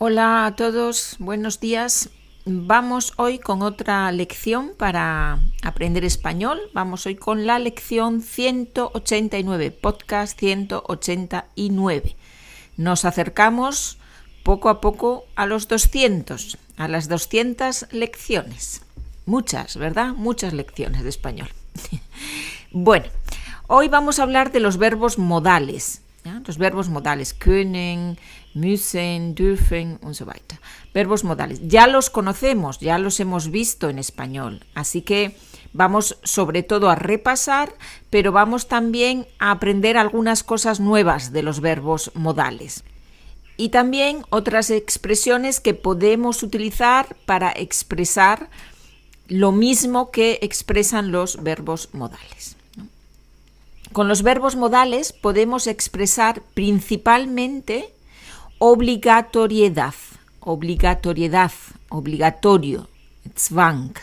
Hola a todos, buenos días. Vamos hoy con otra lección para aprender español. Vamos hoy con la lección 189, podcast 189. Nos acercamos poco a poco a los 200, a las 200 lecciones. Muchas, ¿verdad? Muchas lecciones de español. bueno, hoy vamos a hablar de los verbos modales. Los verbos modales, können, müssen, dürfen und so weiter. Verbos modales. Ya los conocemos, ya los hemos visto en español, así que vamos sobre todo a repasar, pero vamos también a aprender algunas cosas nuevas de los verbos modales. Y también otras expresiones que podemos utilizar para expresar lo mismo que expresan los verbos modales. Con los verbos modales podemos expresar principalmente obligatoriedad, obligatoriedad, obligatorio, Zwang.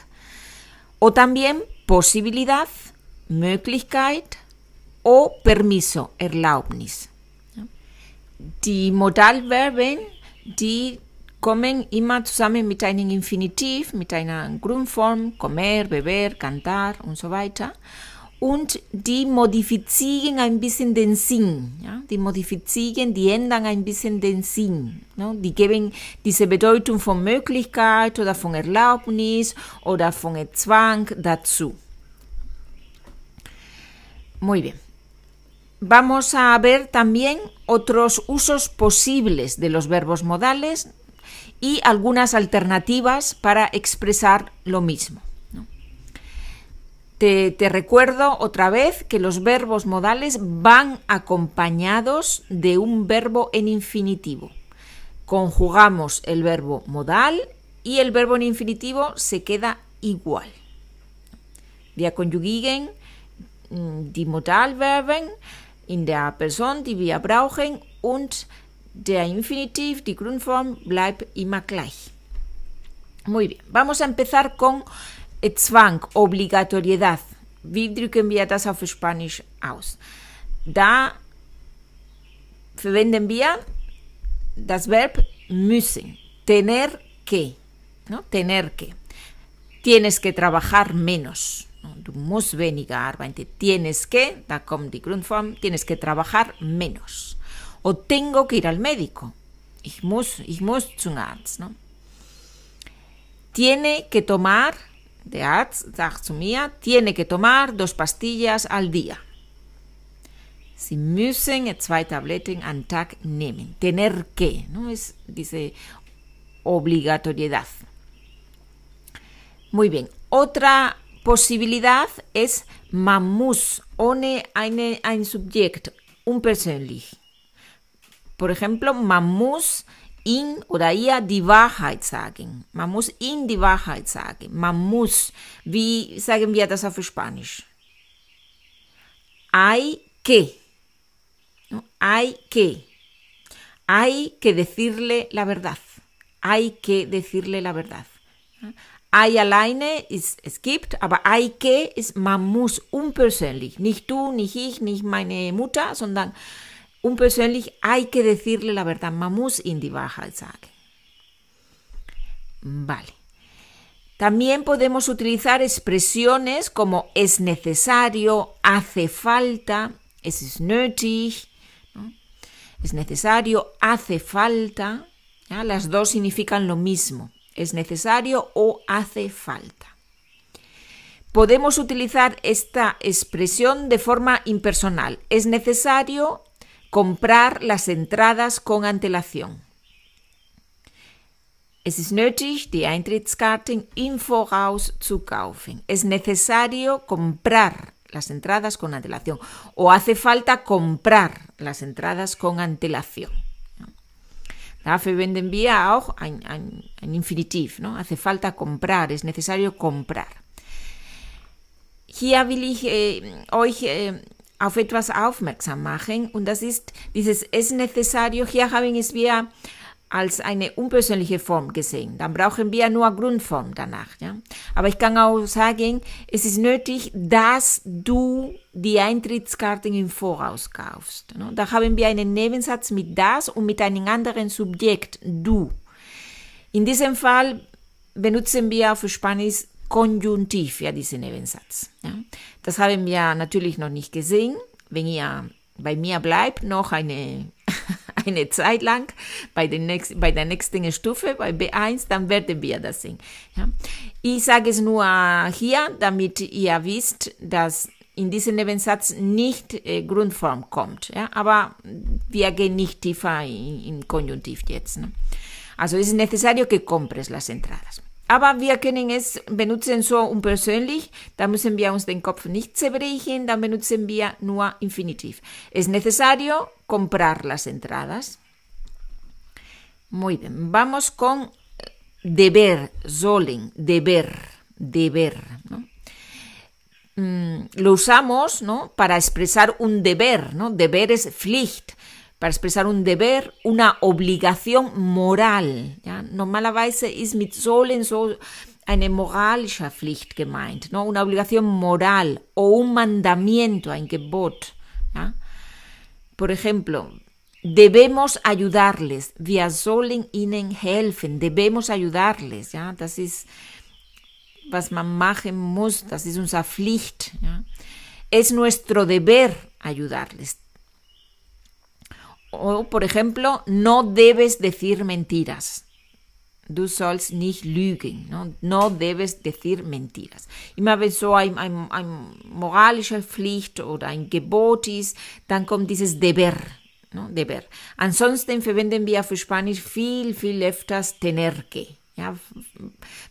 O también posibilidad, Möglichkeit o permiso, Erlaubnis. Die Modalverben, die kommen immer zusammen mit einem Infinitiv, mit einer Grundform, comer, beber, cantar und so weiter. Und die modifizieren ein bisschen den Sinn. Ja? Die modifizieren, die ändern ein bisschen den Sinn. Die geben diese Bedeutung von Möglichkeit oder von Erlaubnis oder von Zwang dazu. Muy bien. Vamos a ver también otros usos posibles de los verbos modales y algunas alternativas para expresar lo mismo. Te, recuerdo otra vez que los verbos modales van acompañados de un verbo en infinitivo. Conjugamos el verbo modal y el verbo en infinitivo se queda igual. Wir konjugieren die Modalverben in der Person, die wir brauchen und der Infinitiv, die Grundform, bleibt immer gleich. Muy bien, vamos a empezar con Zwang, Obligatoriedad. Wie drücken wir das auf Spanisch aus? Da verwenden wir das Verb müssen, tener que, ¿no? Tener que. Tienes que trabajar menos. Du musst weniger arbeiten. Tienes que, da kommt die Grundform, tienes que trabajar menos. O tengo que ir al médico. Ich muss, ich muss zum Arzt. ¿no? Tiene que tomar Der Arzt sagt zu mir, tiene que tomar dos pastillas al día. Sie müssen zwei Tabletten am Tag nehmen. Tener que, ¿no? Es, dice, obligatoriedad. Muy bien. Otra posibilidad es man muss ohne eine, ein Subjekt, unpersönlich. Por ejemplo, man muss ihn oder ihr die Wahrheit sagen. Man muss ihm die Wahrheit sagen. Man muss, wie sagen wir das auf Spanisch? Hay que. Hay que. Hay que decirle la verdad. Hay que decirle la verdad. Hay alleine ist es gibt, aber hay que ist man muss unpersönlich. Nicht du, nicht ich, nicht meine Mutter, sondern unpersönlich hay que decirle la verdad. Man muss in die Wahrheit. Vale. También podemos utilizar expresiones como es necesario, hace falta, es nötig, es necesario, hace falta. Las dos significan lo mismo, es necesario o hace falta. Podemos utilizar esta expresión de forma impersonal. Es necesario comprar las entradas con antelación. Es ist nötig, die Eintrittskarten im Voraus zu kaufen. Es necesario comprar las entradas con antelación o hace falta comprar las entradas con antelación. Dafür verwenden wir auch ein, ein, ein Infinitiv. ¿no? Hace falta comprar, es necesario comprar. Hier will ich äh, euch äh, auf etwas aufmerksam machen und das ist dieses es necesario. Hier haben es wir als eine unpersönliche Form gesehen. Dann brauchen wir nur Grundform danach. Ja? Aber ich kann auch sagen, es ist nötig, dass du die Eintrittskarten im Voraus kaufst. Ne? Da haben wir einen Nebensatz mit das und mit einem anderen Subjekt, du. In diesem Fall benutzen wir für Spanisch Konjunktiv, ja, diesen Nebensatz. Ja. Das haben wir natürlich noch nicht gesehen. Wenn ihr bei mir bleibt, noch eine, eine Zeit lang bei, den nächsten, bei der nächsten Stufe, bei B1, dann werden wir das sehen. Ja. Ich sage es nur hier, damit ihr wisst, dass in diesem Nebensatz nicht äh, Grundform kommt. Ja? Aber wir gehen nicht tiefer im Konjunktiv jetzt. Ne? Also es ist necesario que compres las entradas. Aber wir können es benutzen so unpersönlich, da müssen wir uns den Kopf nicht zerbrechen, dann benutzen wir nur Infinitiv. Es necesario comprar las entradas. Muy bien, vamos con deber, sollen, deber, deber. ¿no? Mm, lo usamos ¿no? para expresar un deber, ¿no? Deber es Pflicht, para expresar un deber, una obligación moral. Ja? Normalerweise ist mit sollen so eine moralische Pflicht gemeint, ¿no? una obligación moral o un mandamiento, ein Gebot. ¿ja? Por ejemplo, debemos ayudarles, wir sollen ihnen helfen, debemos ayudarles. ¿ja? Das ist was man machen muss, das ist unsere Pflicht. Ja. Es nuestro deber ayudarles. O, por ejemplo, no debes decir mentiras. Du sollst nicht lügen. No, no debes decir mentiras. Immer wenn so ein, ein, ein moralische Pflicht oder ein Gebot ist, dann kommt dieses Deber. No, deber. Ansonsten verwenden wir für Spanisch viel, viel öfters tener que. Ja,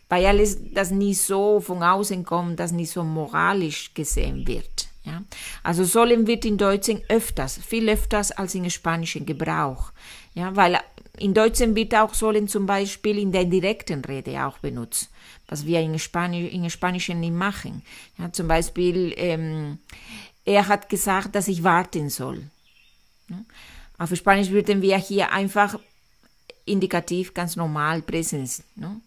weil alles das nicht so von außen kommt, das nicht so moralisch gesehen wird. Ja. Also sollen wird in Deutschen öfters, viel öfters als in Spanischen Gebrauch. Ja, weil in Deutschen wird auch sollen zum Beispiel in der direkten Rede auch benutzt, was wir in, Spanisch, in Spanischen nicht machen. Ja, zum Beispiel, ähm, er hat gesagt, dass ich warten soll. Ja. Auf Spanisch würden wir hier einfach indicativ ganz normal, Präsens. ¿no?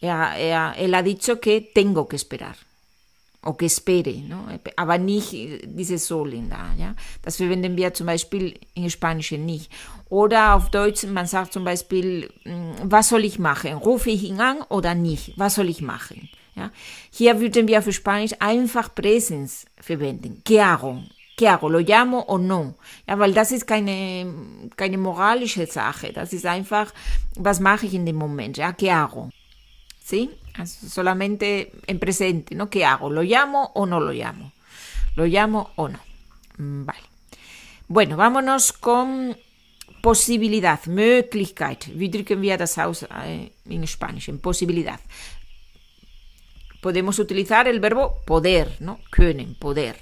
Er, er, él ha dicho que tengo que esperar o que espere, ¿no? aber nicht diese sollen da. Ja? Das verwenden wir zum Beispiel in Spanischen nicht. Oder auf Deutsch, man sagt zum Beispiel, was soll ich machen? Rufe ich ihn an oder nicht? Was soll ich machen? Ja? Hier würden wir für Spanisch einfach Präsens verwenden. ¿Qué hago? ¿Qué hago? ¿Lo llamo o no? Ja, weil das ist keine, keine moralische Sache. Das ist einfach, was mache ich in dem Moment? Ja, ¿qué hago? ¿Sí? Solamente en presente, ¿no? ¿Qué hago? ¿Lo llamo o no lo llamo? ¿Lo llamo o no? Vale. Bueno, vámonos con posibilidad, Möglichkeit. Wie drücken wir das aus äh, in Spanisch? En posibilidad. Podemos utilizar el verbo poder, ¿no? Können, poder.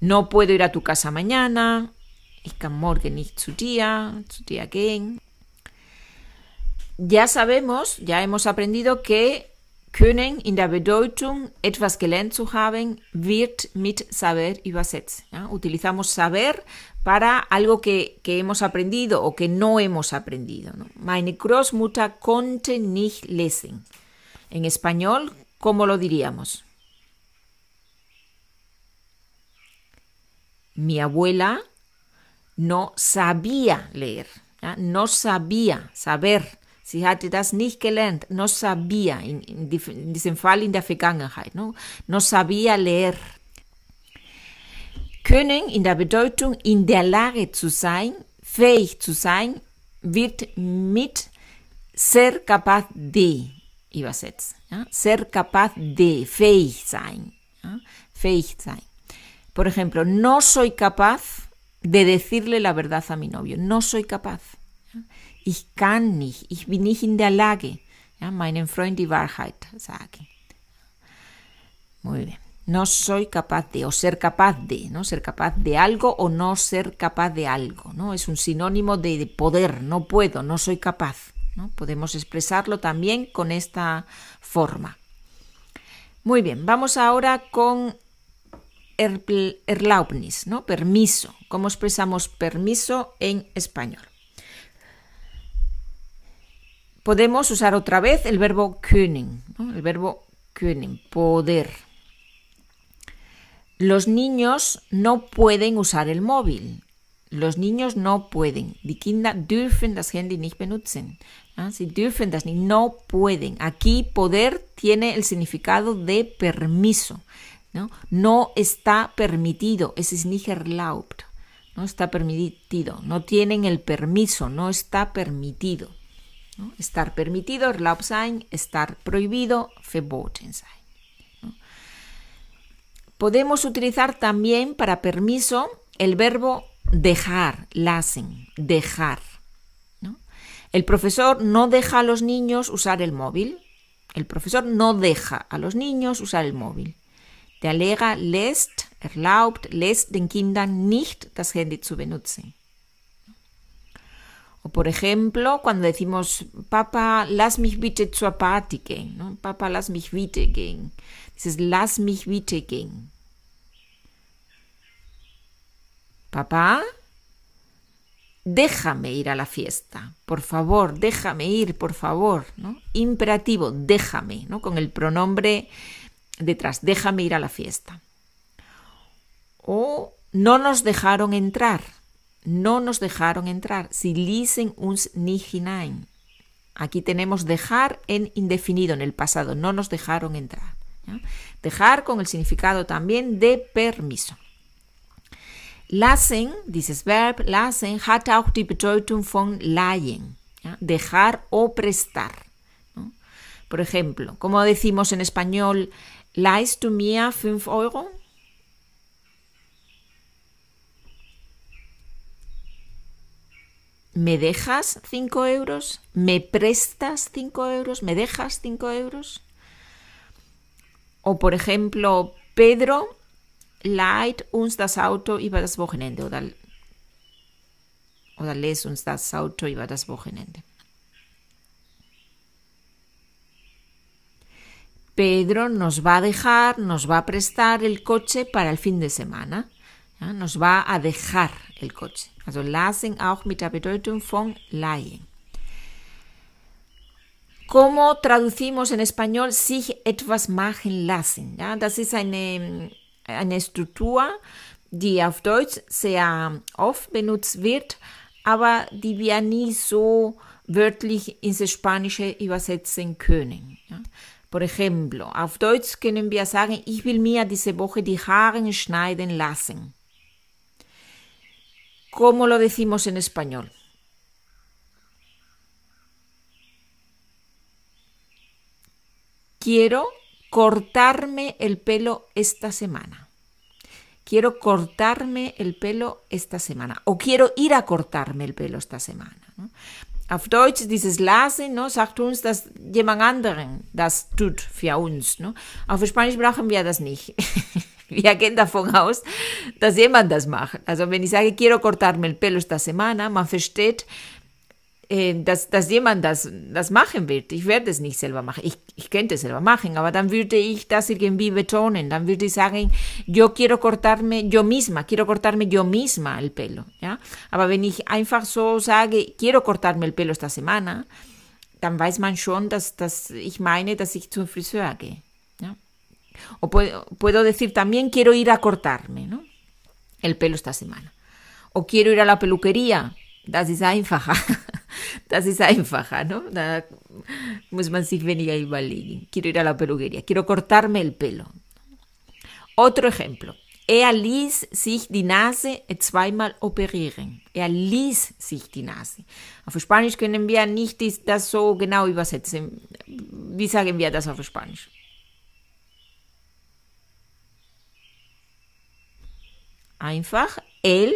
No puedo ir a tu casa mañana. Ich kann morgen nicht zu dir, zu dir gehen. Ya sabemos, ya hemos aprendido que können in der Bedeutung etwas gelernt zu haben wird mit saber übersetzt. ¿ya? Utilizamos saber para algo que, hemos aprendido o que no hemos aprendido. ¿no? Meine Großmutter konnte nicht lesen. En español, ¿cómo lo diríamos? mi abuela no sabía leer, no sabía saber. Sie hatte das nicht gelernt, no sabía, in, in, in diesem Fall in der Vergangenheit, no, no sabía leer. Können in der Bedeutung in der Lage zu sein, fähig zu sein, wird mit ser capaz de übersetzt. Ja? Ser capaz de, fähig sein. Ja? Fähig sein. Por ejemplo, no soy capaz de decirle la verdad a mi novio. No soy capaz. Ich kann nicht. Ich bin nicht in der Lage, ja, Freund die Wahrheit. Muy bien. No soy capaz de, o ser capaz de, ¿no? Ser capaz de algo o no ser capaz de algo, ¿no? Es un sinónimo de poder, no puedo, no soy capaz, ¿no? Podemos expresarlo también con esta forma. Muy bien, vamos ahora con Erlaubnis, ¿no? Permiso. ¿Cómo expresamos permiso en español? Podemos usar otra vez el verbo können, el verbo können, poder. Los niños no pueden usar el móvil. Los niños no pueden. Die Kinder dürfen das Handy nicht benutzen. ¿Ah? Sie dürfen das nicht. No pueden. Aquí poder tiene el significado de permiso. No, no está permitido. Es ist nicht erlaubt. No está permitido. No tienen el permiso. No está permitido. Estar permitido, erlaubt sein. Estar prohibido, verboten sein. Podemos utilizar también para permiso el verbo dejar, lassen, dejar. El profesor no deja a los niños usar el móvil. El profesor no deja a los niños usar el móvil. Der Lehrer lässt, erlaubt, lässt den Kindern nicht das Handy zu benutzen. O por ejemplo, cuando decimos, Papa, lass mich bitte zur gehen. ¿no? Papa, lass mich bitte gehen. Dices, lass mich bitte gehen. Papá, déjame ir a la fiesta, por favor, déjame ir, por favor, ¿no? Imperativo, déjame, ¿no? Con el pronombre detrás, déjame ir a la fiesta. O no nos dejaron entrar, no nos dejaron entrar. Si lisen uns nicht hinein. Aquí tenemos dejar en indefinido, en el pasado, no nos dejaron entrar. Dejar con el significado también de permiso. Lassen, dieses Verb lassen, hat auch die Bedeutung von leihen, dejar o prestar. Por ejemplo, como decimos en español, ¿leist du mir 5 Euro? ¿Me dejas 5 euros? ¿Me prestas 5 euros? ¿Me dejas 5 euros? O por ejemplo, Pedro leiht uns das Auto über das Wochenende oder, oder lässt uns das Auto über das Wochenende. Pedro nos va a dejar, nos va a prestar el coche para el fin de semana. Ja, nos va a dejar el coche. Also lassen auch mit der Bedeutung von leihen. ¿Cómo traducimos en español sich etwas machen lassen? Ja, das ist eine eine Struktur, die auf Deutsch sehr oft benutzt wird, aber die wir nie so wörtlich ins Spanische übersetzen können. Ja. Por ejemplo, auf Deutsch können wir sagen, ich will mir diese Woche die Haare schneiden lassen. ¿Cómo lo decimos en español? Quiero cortarme el pelo esta semana. Quiero cortarme el pelo esta semana. O quiero ir a cortarme el pelo esta semana. Auf Deutsch dieses Lassen no, sagt uns, dass jemand anderen das tut für uns. No? Auf Spanisch brauchen wir das nicht. wir gehen davon aus, dass jemand das macht. Also wenn ich sage, quiero cortarme el pelo esta semana, man versteht, äh, dass, dass jemand das, das machen wird. Ich werde es nicht selber machen. Ich, ich könnte es selber machen, aber dann würde ich das irgendwie betonen. Dann würde ich sagen, yo quiero cortarme yo misma, quiero cortarme yo misma el pelo. ¿ja? Aber wenn ich einfach so sage, quiero cortarme el pelo esta semana, dann weiß man schon, dass, dass ich meine, dass ich zum Friseur gehe. O puedo, puedo decir también, quiero ir a cortarme ¿no? el pelo esta semana. O quiero ir a la peluquería. Das ist einfacher. Das ist einfacher, ¿no? Da muss man sich weniger überlegen. Quiero ir a la peluquería. Quiero cortarme el pelo. Otro ejemplo. Er ließ sich die Nase zweimal operieren. Er ließ sich die Nase. Auf Spanisch können wir nicht das so genau übersetzen. Wie sagen wir das auf Spanisch? Einfach, él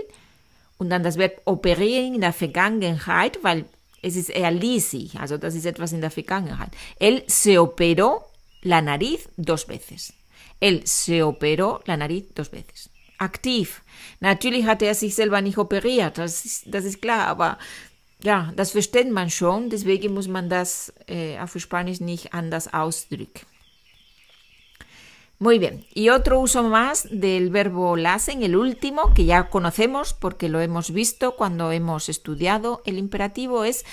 und dann das Verb operieren in der Vergangenheit, weil es ist er ließ sich, also das ist etwas in der Vergangenheit. Él se operó la nariz dos veces. Él se operó la nariz dos veces. Aktiv. Natürlich hat er sich selber nicht operiert, das ist, das ist klar, aber ja, das versteht man schon, deswegen muss man das äh, auf Spanisch nicht anders ausdrücken. Muy bien, y otro uso más del verbo lassen, el último, que ya conocemos porque lo hemos visto cuando hemos estudiado el imperativo, es,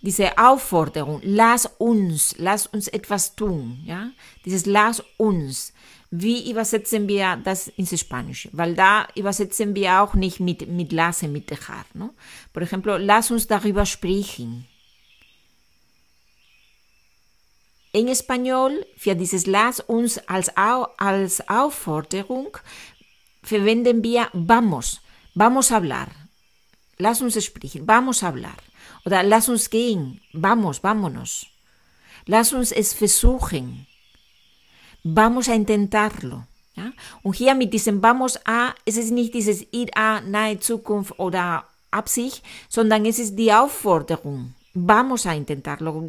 dice Aufforderung, lass uns, lass uns etwas tun, ¿ya? Dices, lass uns. Wie übersetzen wir das ins Spanische? Weil da übersetzen wir auch nicht mit, mit mit dejar, ¿no? Por ejemplo, lass uns darüber sprechen. En español, für dieses Lass uns als, als Aufforderung verwenden wir vamos, vamos a hablar. Lass uns sprechen, vamos a hablar. Oder lass uns gehen, vamos, vámonos. Lass uns es versuchen. Vamos a intentarlo. Ja? Und hier mit diesem vamos a, es ist nicht dieses ir a, nahe Zukunft oder Absicht, sondern es ist die Aufforderung. Vamos a intentarlo.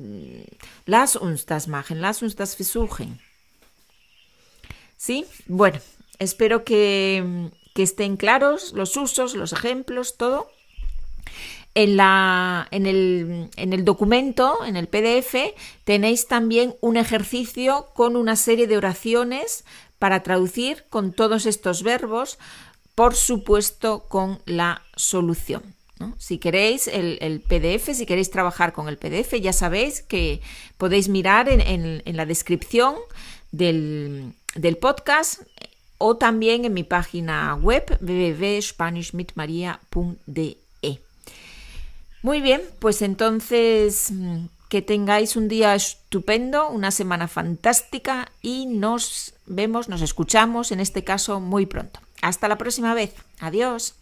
Lass uns das machen, lass uns das. ¿Sí? Bueno, espero que, que estén claros los usos, los ejemplos, todo. En, la, en, el, en, el, documento, en el PDF, tenéis también un ejercicio con una serie de oraciones para traducir con todos estos verbos, por supuesto con la solución. Si queréis el, PDF, si queréis trabajar con el PDF, ya sabéis que podéis mirar en, la descripción del, podcast o también en mi página web www.spanishmitmaria.de. Muy bien, pues entonces mm, que tengáis un día estupendo, una semana fantástica y nos vemos, nos escuchamos en este caso muy pronto. Hasta la próxima vez. Adiós.